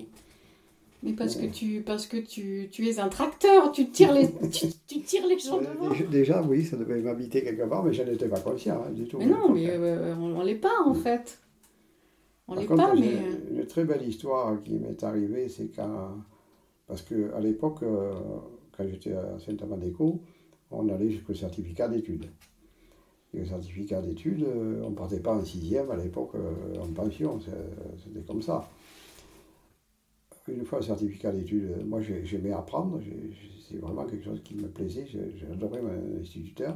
A: Mais parce que tu, parce que tu, tu es un tracteur, tu tires les, tu, tu tires les gens
B: Euh,
A: devant.
B: déjà, oui, ça devait m'habiter quelque part, mais je n'étais pas conscient hein, du tout.
A: Mais non, mais euh, on, on l'est pas en fait. On
B: Par
A: l'est
B: contre,
A: pas, mais euh,
B: une très belle histoire qui m'est arrivée, c'est quand. Parce qu'à l'époque, euh, quand j'étais à Saint-Amand-d'Éco, on allait jusqu'au certificat d'études. Et le certificat d'études, euh, on ne partait pas en sixième à l'époque euh, en pension, c'est- c'était comme ça. Une fois le certificat d'études, euh, moi j'ai- j'aimais apprendre, c'est vraiment quelque chose qui me plaisait, j'adorais mon instituteur.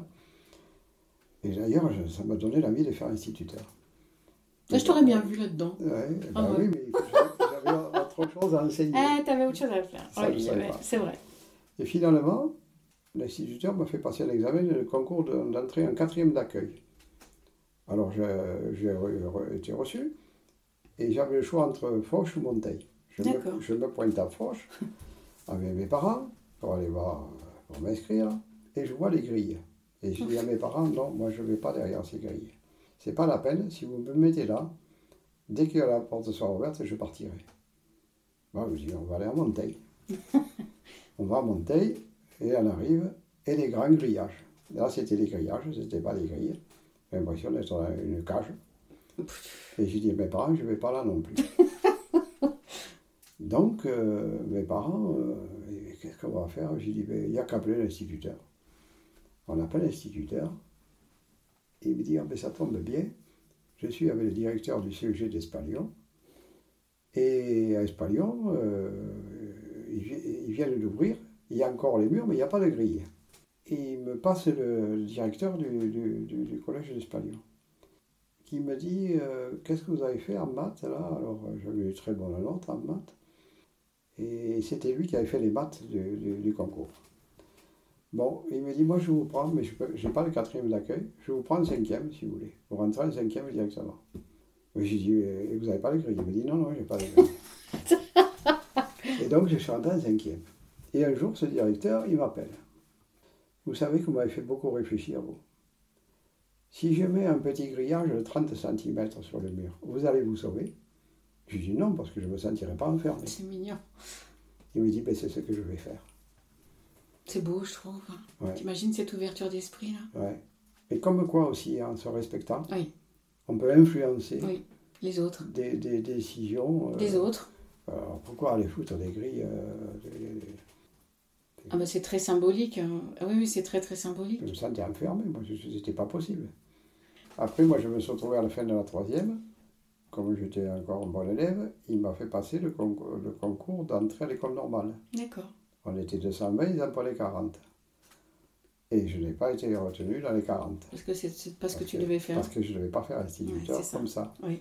B: Et d'ailleurs, ça m'a donné l'envie de faire instituteur.
A: Là, je t'aurais bien vu là-dedans.
B: Ouais,
A: Ah
B: bah
A: ouais.
B: oui, mais j'avais autre chose à enseigner.
A: Ah, t'avais autre chose à faire. Oui, c'est vrai.
B: Et finalement, l'instituteur m'a fait passer un examen de concours de- d'entrée en quatrième d'accueil. Alors j'ai re- été reçu et j'avais le choix entre Foch ou Monteil. Je
A: D'accord.
B: me, je me pointe à Foch avec mes parents pour aller voir, pour m'inscrire et je vois les grilles. Et je dis à mes parents, non, moi je ne vais pas derrière ces grilles. C'est pas la peine, si vous me mettez là, dès que la porte sera ouverte, je partirai. Moi, je dis, on va aller à Monteil. on va à Monteil, et on arrive, et les grands grillages. Là, c'était les grillages, c'était pas les grilles. J'ai l'impression d'être dans une cage. Et j'ai dit à mes parents, je ne vais pas là non plus. Donc, euh, mes parents, euh, qu'est-ce qu'on va faire? J'ai dit, ben, il n'y a qu'à appeler l'instituteur. On appelle l'instituteur. Il me dit, ah, ben, ça tombe bien. Je suis avec le directeur du CEG d'Espalion. Et à Espalion, euh, ils, viennent d'ouvrir. Il y a encore les murs, mais il n'y a pas de grille. Et il me passe le, directeur du, du collège d'Espalion qui me dit euh, Qu'est-ce que vous avez fait en maths là? Alors euh, j'avais eu très bonne note en maths. Et c'était lui qui avait fait les maths du, concours. Bon, il me dit Moi je vous prends, mais je n'ai pas le quatrième d'accueil, je vous prends le cinquième si vous voulez. Vous rentrez le cinquième directement. J'ai dit Et vous n'avez pas le grilles Il me dit Non, non, je n'ai pas le grilles. et donc je suis rentré en cinquième. Et un jour, ce directeur, il m'appelle. Vous savez que vous m'avez fait beaucoup réfléchir, vous. Si je mets un petit grillage de 30 cm sur le mur, vous allez vous sauver? Je dis non, parce que je ne me sentirai pas enfermé.
A: C'est mignon.
B: Il me dit, ben, c'est ce que je vais faire.
A: C'est beau, je trouve. Ouais. T'imagines cette ouverture d'esprit là?
B: Ouais. Et comme quoi aussi, en se respectant, on peut influencer
A: les autres.
B: Des, décisions.
A: Euh, des autres.
B: Alors pourquoi aller foutre des grilles euh,
A: Ah ben c'est très symbolique. Hein. Ah oui, oui, c'est très très symbolique.
B: Je me sentais enfermé, moi, c'était pas possible. Après, moi, je me suis retrouvé à la fin de la troisième. Comme j'étais encore un bon élève, il m'a fait passer le concours, le concours d'entrée à l'école normale.
A: D'accord.
B: On était 220, ils en prenaient 40. Et je n'ai pas été retenu dans les 40.
A: Parce que c'est pas ce que tu devais faire.
B: Parce que je ne devais pas faire instituteur comme ça.
A: Oui.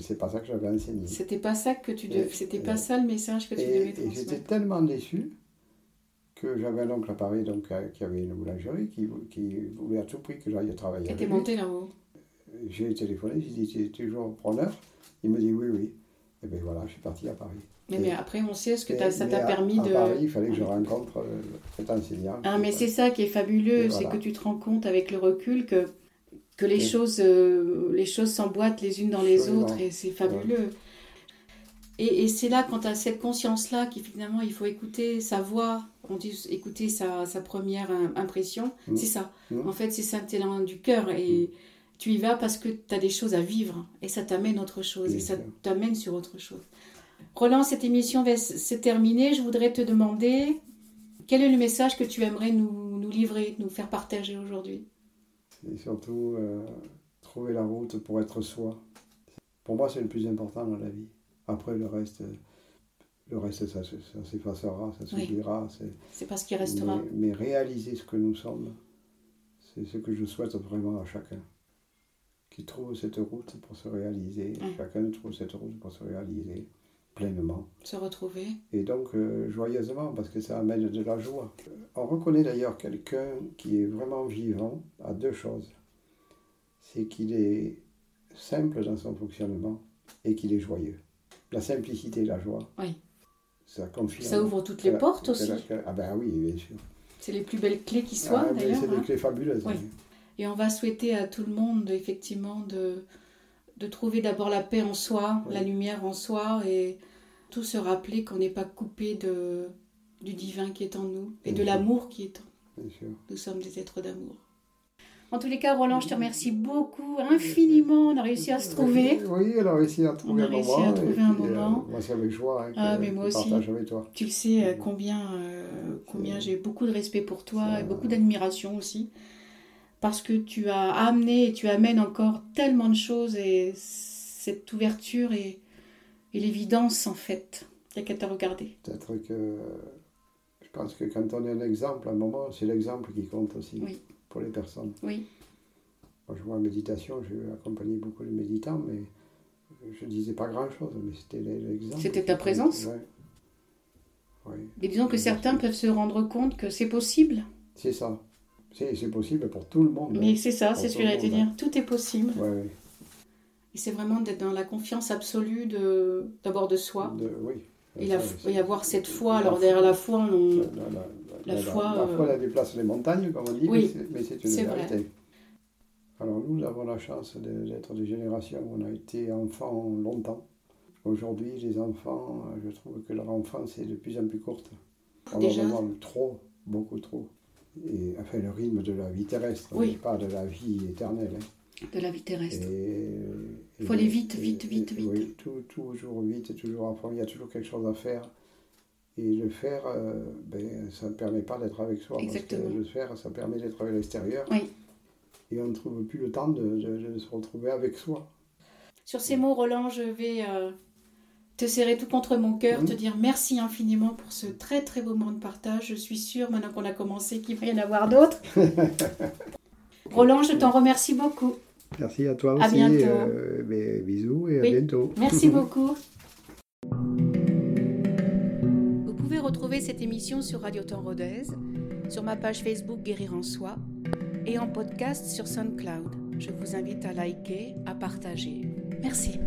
B: C'est pas ça que j'avais enseigné.
A: C'était pas ça que tu devais. C'était pas ça le message que tu devais
B: transmettre. Et j'étais tellement déçu j'avais un oncle à Paris donc, euh, qui avait une boulangerie, qui, qui voulait à tout prix que j'aille travailler.
A: Et t'es monté là-haut
B: J'ai téléphoné, j'ai dit, tu es toujours preneur Il me dit, oui, oui. Et bien voilà, je suis parti à Paris.
A: Mais, mais après, on sait ce que ça t'a permis
B: à
A: de.
B: Paris, il fallait que je rencontre euh, cet enseignant.
A: Ah, mais c'est ça qui est fabuleux, c'est que tu te rends compte avec le recul que, que les, choses, euh, les choses s'emboîtent les unes dans les autres et c'est fabuleux. Et, et c'est là, quand tu as cette conscience-là, qu'effectivement, il faut écouter sa voix, on dit écouter sa, sa première impression, mmh. c'est ça. Mmh. En fait, c'est ça, t'es du cœur et mmh. tu y vas parce que tu as des choses à vivre et ça t'amène autre chose et ça t'amène sur autre chose. Roland, cette émission va se terminer. Je voudrais te demander quel est le message que tu aimerais nous, nous livrer, nous faire partager aujourd'hui?
B: C'est surtout euh, trouver la route pour être soi. Pour moi, c'est le plus important dans la vie. Après, le reste, le reste ça, s'effacera, ça s'oubliera.
A: C'est parce qu'il restera.
B: Mais, réaliser ce que nous sommes, c'est ce que je souhaite vraiment à chacun. Qui trouve cette route pour se réaliser. Chacun trouve cette route pour se réaliser pleinement.
A: Se retrouver.
B: Et donc, euh, joyeusement, parce que ça amène de la joie. On reconnaît d'ailleurs quelqu'un qui est vraiment vivant à deux choses. C'est qu'il est simple dans son fonctionnement et qu'il est joyeux la simplicité et la joie.
A: Oui.
B: Ça confirme.
A: Ça ouvre toutes les portes aussi.
B: ah ben oui, bien sûr.
A: C'est les plus belles clés qui soient
B: ah,
A: d'ailleurs.
B: C'est des hein. clés fabuleuses.
A: Oui. Et on va souhaiter à tout le monde effectivement de, de trouver d'abord la paix en soi, la lumière en soi et tout se rappeler qu'on n'est pas coupé de, du divin qui est en nous et de l'amour qui est en nous. Nous sommes des êtres d'amour. En tous les cas, Roland, je te remercie beaucoup, infiniment. On a réussi à se trouver.
B: Oui, on a réussi à trouver un moment.
A: On a réussi à trouver un moment.
B: Euh, moi, c'est avec joie hein,
A: ah, mais moi aussi. avec toi. Tu le sais euh, combien, euh, combien j'ai beaucoup de respect pour toi et beaucoup d'admiration aussi. Parce que tu as amené et tu amènes encore tellement de choses et cette ouverture et, et l'évidence, en fait. Il n'y a qu'à te regarder.
B: Peut-être que je pense que quand on est un exemple, à un moment, c'est l'exemple qui compte aussi.
A: Oui
B: pour les personnes.
A: Oui.
B: Moi, je vois en méditation, j'ai accompagné beaucoup de méditants, mais je ne disais pas grand-chose, mais c'était l'exemple.
A: C'était ta présence
B: Oui.
A: Et disons que certains peuvent se rendre compte que c'est possible.
B: C'est ça. C'est possible pour tout le monde.
A: Mais hein. c'est ça, c'est ce que j'allais te dire. Hein. Tout est possible.
B: Oui.
A: Et c'est vraiment d'être dans la confiance absolue d'abord de soi.
B: De, oui.
A: Et la, y avoir cette foi, alors derrière la foi, on,
B: la, foi, la, foi, elle déplace les montagnes, comme on dit, mais c'est une vérité. Alors nous avons la chance d'être des générations où on a été enfants longtemps. Aujourd'hui, les enfants, je trouve que leur enfance est de plus en plus courte. Probablement trop, beaucoup trop. Et, enfin, le rythme de la vie terrestre, pas de la vie éternelle. Hein.
A: De la vie terrestre. Il faut aller vite, vite, vite, vite.
B: Oui, toujours vite, toujours à fond. Il y a toujours quelque chose à faire. Et le faire, euh, ben, ça ne permet pas d'être avec soi. Exactement. Parce que le faire, ça permet d'être avec l'extérieur. Oui. Et on ne trouve plus le temps de, se retrouver avec soi.
A: Sur ces mots, Roland, je vais euh, te serrer tout contre mon cœur, mmh. te dire merci infiniment pour ce très très beau moment de partage. Je suis sûre, maintenant qu'on a commencé, qu'il va y en avoir d'autres. Roland, je t'en remercie beaucoup.
B: Merci à toi aussi. À bientôt. Euh, bisous et à bientôt.
A: Merci beaucoup. Retrouver cette émission sur Radio Temps Rodez, sur ma page Facebook Guérir en Soi et en podcast sur SoundCloud. Je vous invite à liker, à partager. Merci.